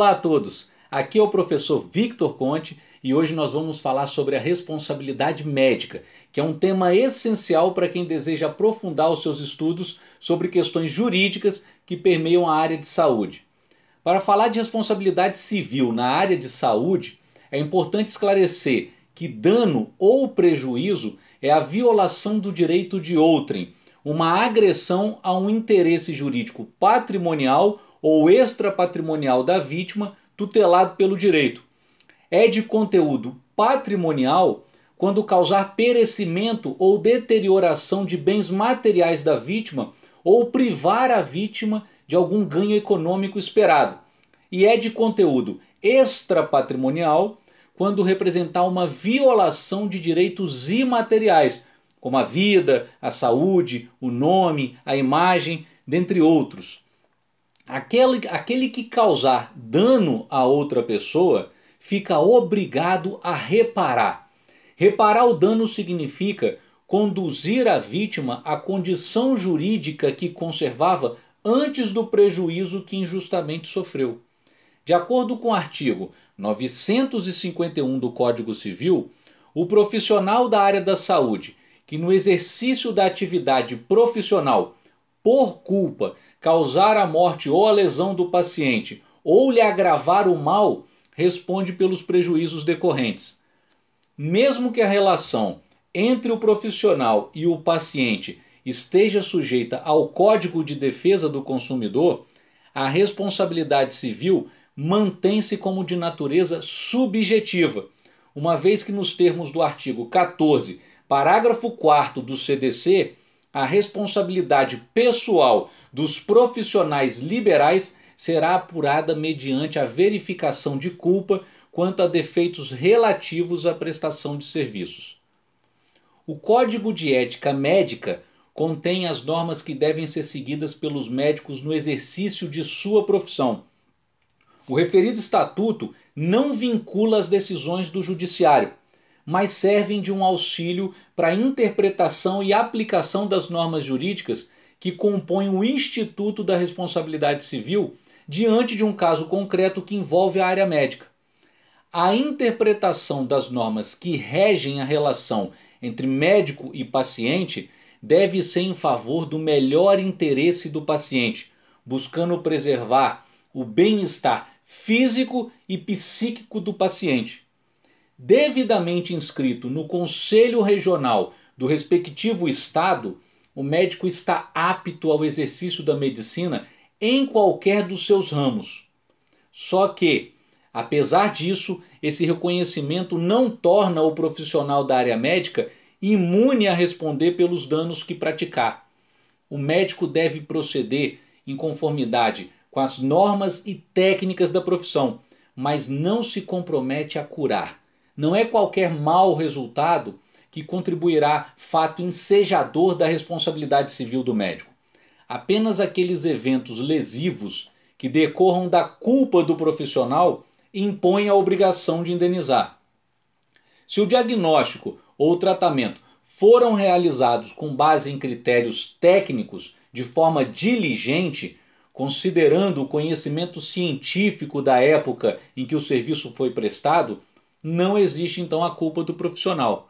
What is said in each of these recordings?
Olá a todos, aqui é o professor Victor Conte e hoje nós vamos falar sobre a responsabilidade médica, que é um tema essencial para quem deseja aprofundar os seus estudos sobre questões jurídicas que permeiam a área de saúde. Para falar de responsabilidade civil na área de saúde, é importante esclarecer que dano ou prejuízo é a violação do direito de outrem, uma agressão a um interesse jurídico patrimonial ou extrapatrimonial da vítima tutelado pelo direito. É de conteúdo patrimonial quando causar perecimento ou deterioração de bens materiais da vítima ou privar a vítima de algum ganho econômico esperado. E é de conteúdo extrapatrimonial quando representar uma violação de direitos imateriais, como a vida, a saúde, o nome, a imagem, dentre outros. Aquele, aquele que causar dano a outra pessoa fica obrigado a reparar. Reparar o dano significa conduzir a vítima à condição jurídica que conservava antes do prejuízo que injustamente sofreu. De acordo com o artigo 951 do Código Civil, o profissional da área da saúde que no exercício da atividade profissional por culpa causar a morte ou a lesão do paciente ou lhe agravar o mal, responde pelos prejuízos decorrentes. Mesmo que a relação entre o profissional e o paciente esteja sujeita ao Código de Defesa do Consumidor, a responsabilidade civil mantém-se como de natureza subjetiva, uma vez que nos termos do artigo 14, parágrafo 4 do CDC, a responsabilidade pessoal dos profissionais liberais será apurada mediante a verificação de culpa quanto a defeitos relativos à prestação de serviços. O Código de Ética Médica contém as normas que devem ser seguidas pelos médicos no exercício de sua profissão. O referido estatuto não vincula as decisões do judiciário, mas servem de um auxílio para a interpretação e aplicação das normas jurídicas que compõem o Instituto da Responsabilidade Civil diante de um caso concreto que envolve a área médica. A interpretação das normas que regem a relação entre médico e paciente deve ser em favor do melhor interesse do paciente, buscando preservar o bem-estar físico e psíquico do paciente devidamente inscrito no Conselho Regional do respectivo estado, o médico está apto ao exercício da medicina em qualquer dos seus ramos. Só que, apesar disso, esse reconhecimento não torna o profissional da área médica imune a responder pelos danos que praticar. O médico deve proceder em conformidade com as normas e técnicas da profissão, mas não se compromete a curar. Não é qualquer mau resultado que contribuirá fato ensejador da responsabilidade civil do médico. Apenas aqueles eventos lesivos que decorram da culpa do profissional impõem a obrigação de indenizar. Se o diagnóstico ou o tratamento foram realizados com base em critérios técnicos de forma diligente, considerando o conhecimento científico da época em que o serviço foi prestado, não existe então a culpa do profissional.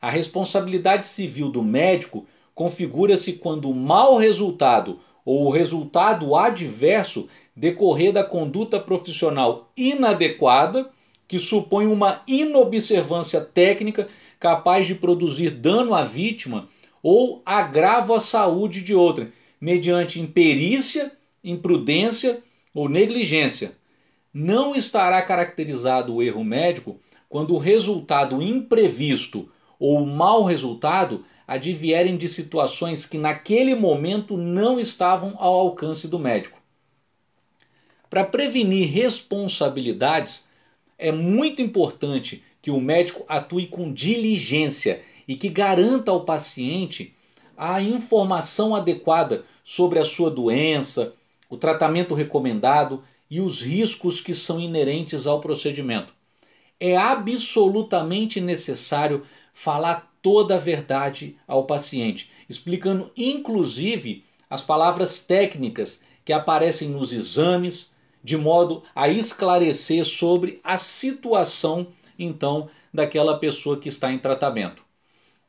A responsabilidade civil do médico configura-se quando o mau resultado ou o resultado adverso decorrer da conduta profissional inadequada, que supõe uma inobservância técnica capaz de produzir dano à vítima ou agravo à saúde de outra, mediante imperícia, imprudência ou negligência. Não estará caracterizado o erro médico quando o resultado imprevisto ou o mau resultado advierem de situações que naquele momento não estavam ao alcance do médico. Para prevenir responsabilidades, é muito importante que o médico atue com diligência e que garanta ao paciente a informação adequada sobre a sua doença, o tratamento recomendado e os riscos que são inerentes ao procedimento é absolutamente necessário falar toda a verdade ao paciente, explicando inclusive as palavras técnicas que aparecem nos exames, de modo a esclarecer sobre a situação então daquela pessoa que está em tratamento.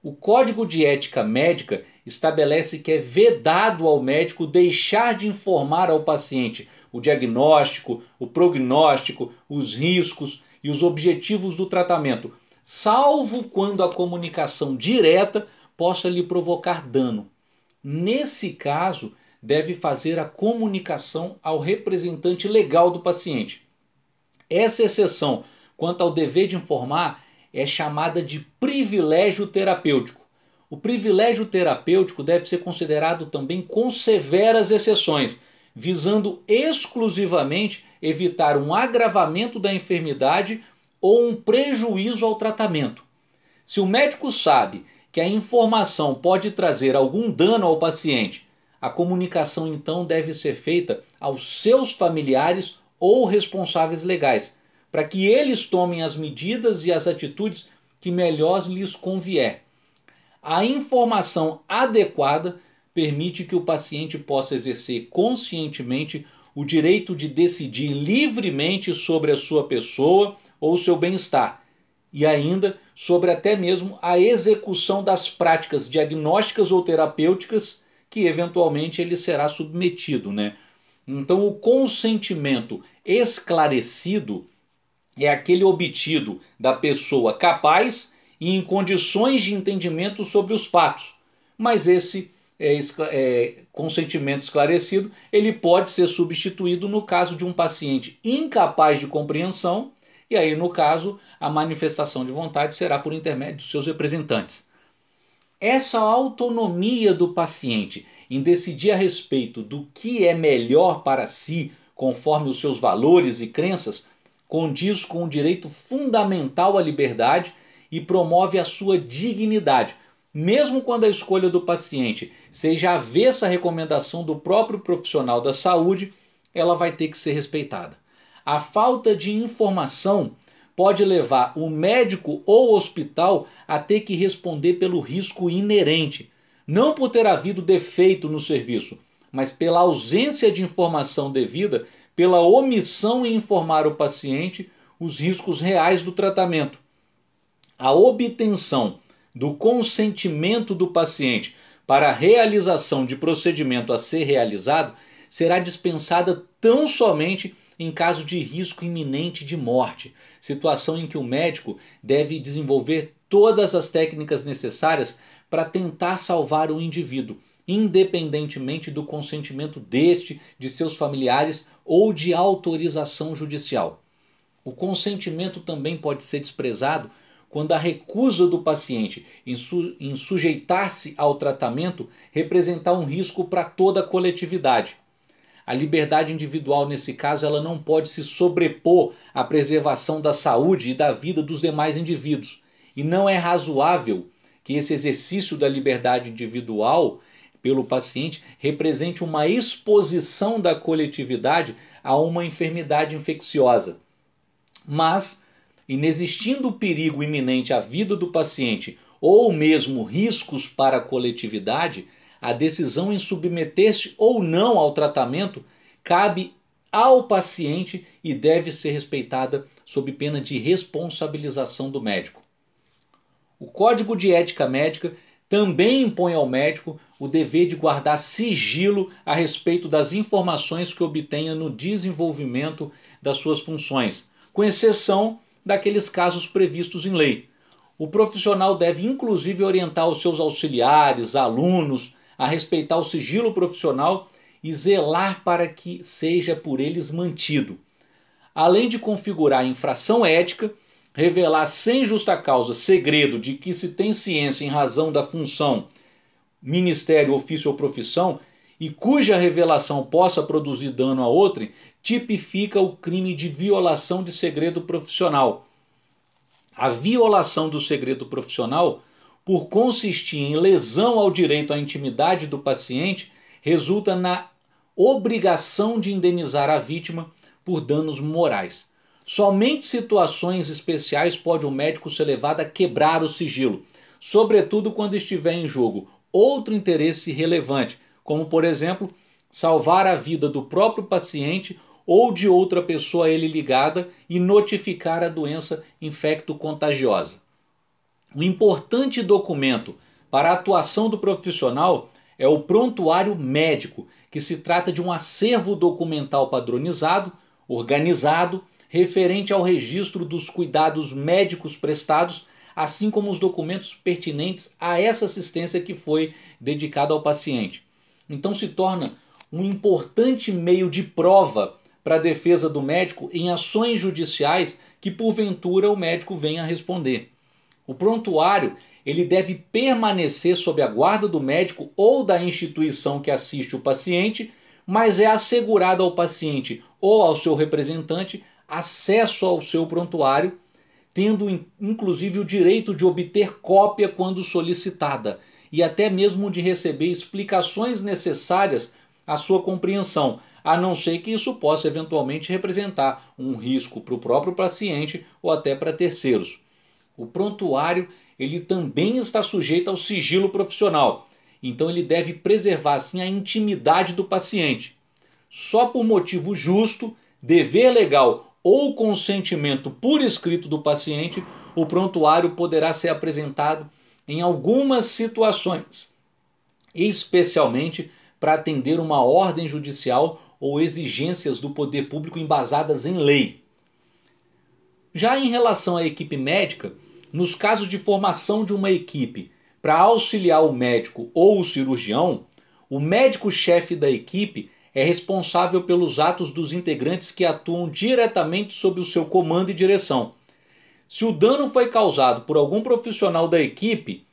O Código de Ética Médica estabelece que é vedado ao médico deixar de informar ao paciente o diagnóstico, o prognóstico, os riscos e os objetivos do tratamento, salvo quando a comunicação direta possa lhe provocar dano. Nesse caso, deve fazer a comunicação ao representante legal do paciente. Essa exceção quanto ao dever de informar é chamada de privilégio terapêutico. O privilégio terapêutico deve ser considerado também com severas exceções, visando exclusivamente evitar um agravamento da enfermidade ou um prejuízo ao tratamento. Se o médico sabe que a informação pode trazer algum dano ao paciente, a comunicação então deve ser feita aos seus familiares ou responsáveis legais, para que eles tomem as medidas e as atitudes que melhor lhes convier. A informação adequada permite que o paciente possa exercer conscientemente o direito de decidir livremente sobre a sua pessoa ou seu bem-estar, e ainda sobre até mesmo a execução das práticas diagnósticas ou terapêuticas que eventualmente ele será submetido, né? Então o consentimento esclarecido é aquele obtido da pessoa capaz e em condições de entendimento sobre os fatos. Mas esse é, é, consentimento esclarecido ele pode ser substituído no caso de um paciente incapaz de compreensão e aí no caso a manifestação de vontade será por intermédio dos seus representantes. Essa autonomia do paciente em decidir a respeito do que é melhor para si, conforme os seus valores e crenças, condiz com o direito fundamental à liberdade e promove a sua dignidade, mesmo quando a escolha do paciente seja avessa à recomendação do próprio profissional da saúde, ela vai ter que ser respeitada. A falta de informação pode levar o médico ou o hospital a ter que responder pelo risco inerente, não por ter havido defeito no serviço, mas pela ausência de informação devida pela omissão em informar o paciente os riscos reais do tratamento. A obtenção do consentimento do paciente para a realização de procedimento a ser realizado será dispensada tão somente em caso de risco iminente de morte, situação em que o médico deve desenvolver todas as técnicas necessárias para tentar salvar o indivíduo, independentemente do consentimento deste, de seus familiares ou de autorização judicial. O consentimento também pode ser desprezado quando a recusa do paciente em, su em sujeitar-se ao tratamento representar um risco para toda a coletividade. A liberdade individual, nesse caso, ela não pode se sobrepor à preservação da saúde e da vida dos demais indivíduos. E não é razoável que esse exercício da liberdade individual pelo paciente represente uma exposição da coletividade a uma enfermidade infecciosa. Mas, inexistindo perigo iminente à vida do paciente ou mesmo riscos para a coletividade, a decisão em submeter-se ou não ao tratamento cabe ao paciente e deve ser respeitada sob pena de responsabilização do médico. O Código de Ética Médica também impõe ao médico o dever de guardar sigilo a respeito das informações que obtenha no desenvolvimento das suas funções, com exceção daqueles casos previstos em lei. O profissional deve inclusive orientar os seus auxiliares, alunos, a respeitar o sigilo profissional e zelar para que seja por eles mantido. Além de configurar infração ética, revelar sem justa causa segredo de que se tem ciência em razão da função, ministério, ofício ou profissão e cuja revelação possa produzir dano a outrem, tipifica o crime de violação de segredo profissional. A violação do segredo profissional por consistir em lesão ao direito à intimidade do paciente, resulta na obrigação de indenizar a vítima por danos morais. Somente situações especiais pode o médico ser levado a quebrar o sigilo, sobretudo quando estiver em jogo outro interesse relevante, como por exemplo, salvar a vida do próprio paciente ou de outra pessoa a ele ligada e notificar a doença infecto-contagiosa. O importante documento para a atuação do profissional é o prontuário médico, que se trata de um acervo documental padronizado, organizado, referente ao registro dos cuidados médicos prestados, assim como os documentos pertinentes a essa assistência que foi dedicada ao paciente. Então se torna um importante meio de prova para a defesa do médico em ações judiciais que porventura o médico venha a responder. O prontuário ele deve permanecer sob a guarda do médico ou da instituição que assiste o paciente, mas é assegurado ao paciente ou ao seu representante acesso ao seu prontuário, tendo inclusive o direito de obter cópia quando solicitada e até mesmo de receber explicações necessárias à sua compreensão, a não ser que isso possa eventualmente representar um risco para o próprio paciente ou até para terceiros. O prontuário ele também está sujeito ao sigilo profissional. Então ele deve preservar assim a intimidade do paciente. Só por motivo justo, dever legal ou consentimento por escrito do paciente, o prontuário poderá ser apresentado em algumas situações, especialmente para atender uma ordem judicial ou exigências do poder público embasadas em lei. Já em relação à equipe médica, nos casos de formação de uma equipe para auxiliar o médico ou o cirurgião, o médico-chefe da equipe é responsável pelos atos dos integrantes que atuam diretamente sob o seu comando e direção. Se o dano foi causado por algum profissional da equipe,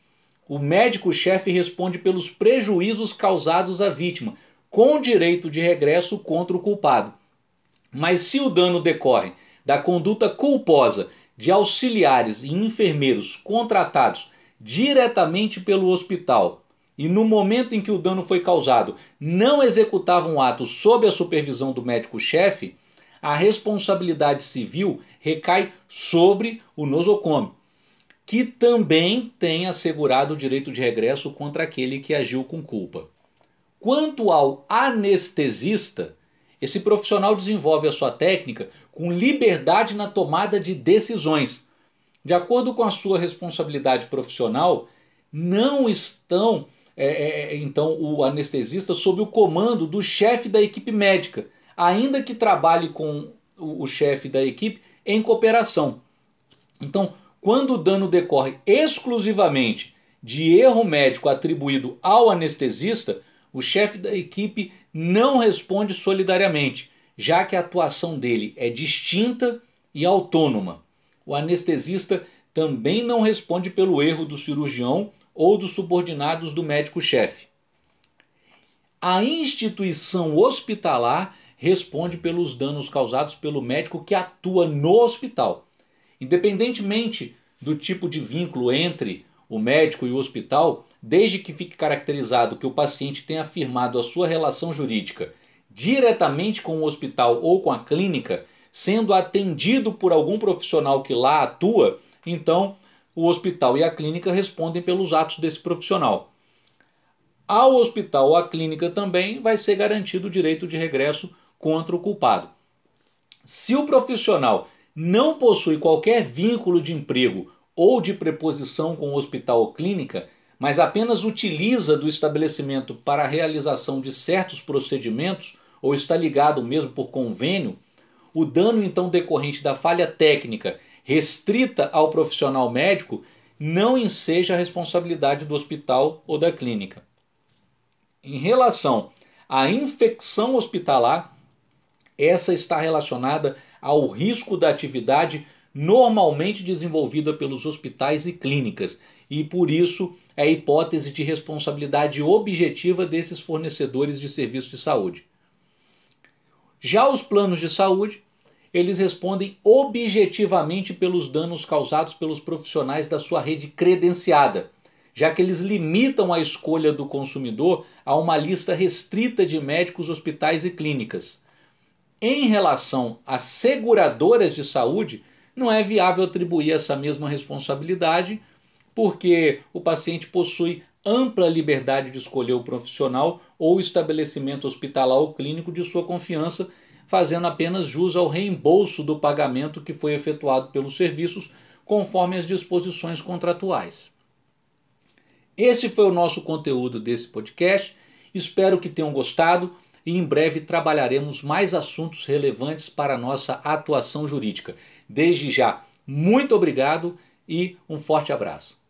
o médico-chefe responde pelos prejuízos causados à vítima, com direito de regresso contra o culpado. Mas se o dano decorre da conduta culposa de auxiliares e enfermeiros contratados diretamente pelo hospital e no momento em que o dano foi causado não executavam o ato sob a supervisão do médico-chefe, a responsabilidade civil recai sobre o nosocômio, que também tem assegurado o direito de regresso contra aquele que agiu com culpa. Quanto ao anestesista, esse profissional desenvolve a sua técnica com liberdade na tomada de decisões. De acordo com a sua responsabilidade profissional, não estão é, é, é, então o anestesista sob o comando do chefe da equipe médica, ainda que trabalhe com o, o chefe da equipe em cooperação. Então, quando o dano decorre exclusivamente de erro médico atribuído ao anestesista, o chefe da equipe não responde solidariamente, já que a atuação dele é distinta e autônoma. O anestesista também não responde pelo erro do cirurgião ou dos subordinados do médico-chefe. A instituição hospitalar responde pelos danos causados pelo médico que atua no hospital. Independentemente do tipo de vínculo entre o médico e o hospital, desde que fique caracterizado que o paciente tenha afirmado a sua relação jurídica diretamente com o hospital ou com a clínica, sendo atendido por algum profissional que lá atua, então o hospital e a clínica respondem pelos atos desse profissional. Ao hospital ou à clínica também vai ser garantido o direito de regresso contra o culpado. Se o profissional não possui qualquer vínculo de emprego ou de preposição com hospital ou clínica, mas apenas utiliza do estabelecimento para a realização de certos procedimentos, ou está ligado mesmo por convênio, o dano então decorrente da falha técnica restrita ao profissional médico não enseja a responsabilidade do hospital ou da clínica. Em relação à infecção hospitalar, essa está relacionada ao risco da atividade normalmente desenvolvida pelos hospitais e clínicas, e por isso é a hipótese de responsabilidade objetiva desses fornecedores de serviços de saúde. Já os planos de saúde, eles respondem objetivamente pelos danos causados pelos profissionais da sua rede credenciada, já que eles limitam a escolha do consumidor a uma lista restrita de médicos, hospitais e clínicas. Em relação às seguradoras de saúde, não é viável atribuir essa mesma responsabilidade, porque o paciente possui ampla liberdade de escolher o profissional ou estabelecimento hospitalar ou clínico de sua confiança, fazendo apenas jus ao reembolso do pagamento que foi efetuado pelos serviços, conforme as disposições contratuais. Esse foi o nosso conteúdo desse podcast. Espero que tenham gostado e em breve trabalharemos mais assuntos relevantes para a nossa atuação jurídica. Desde já, muito obrigado e um forte abraço.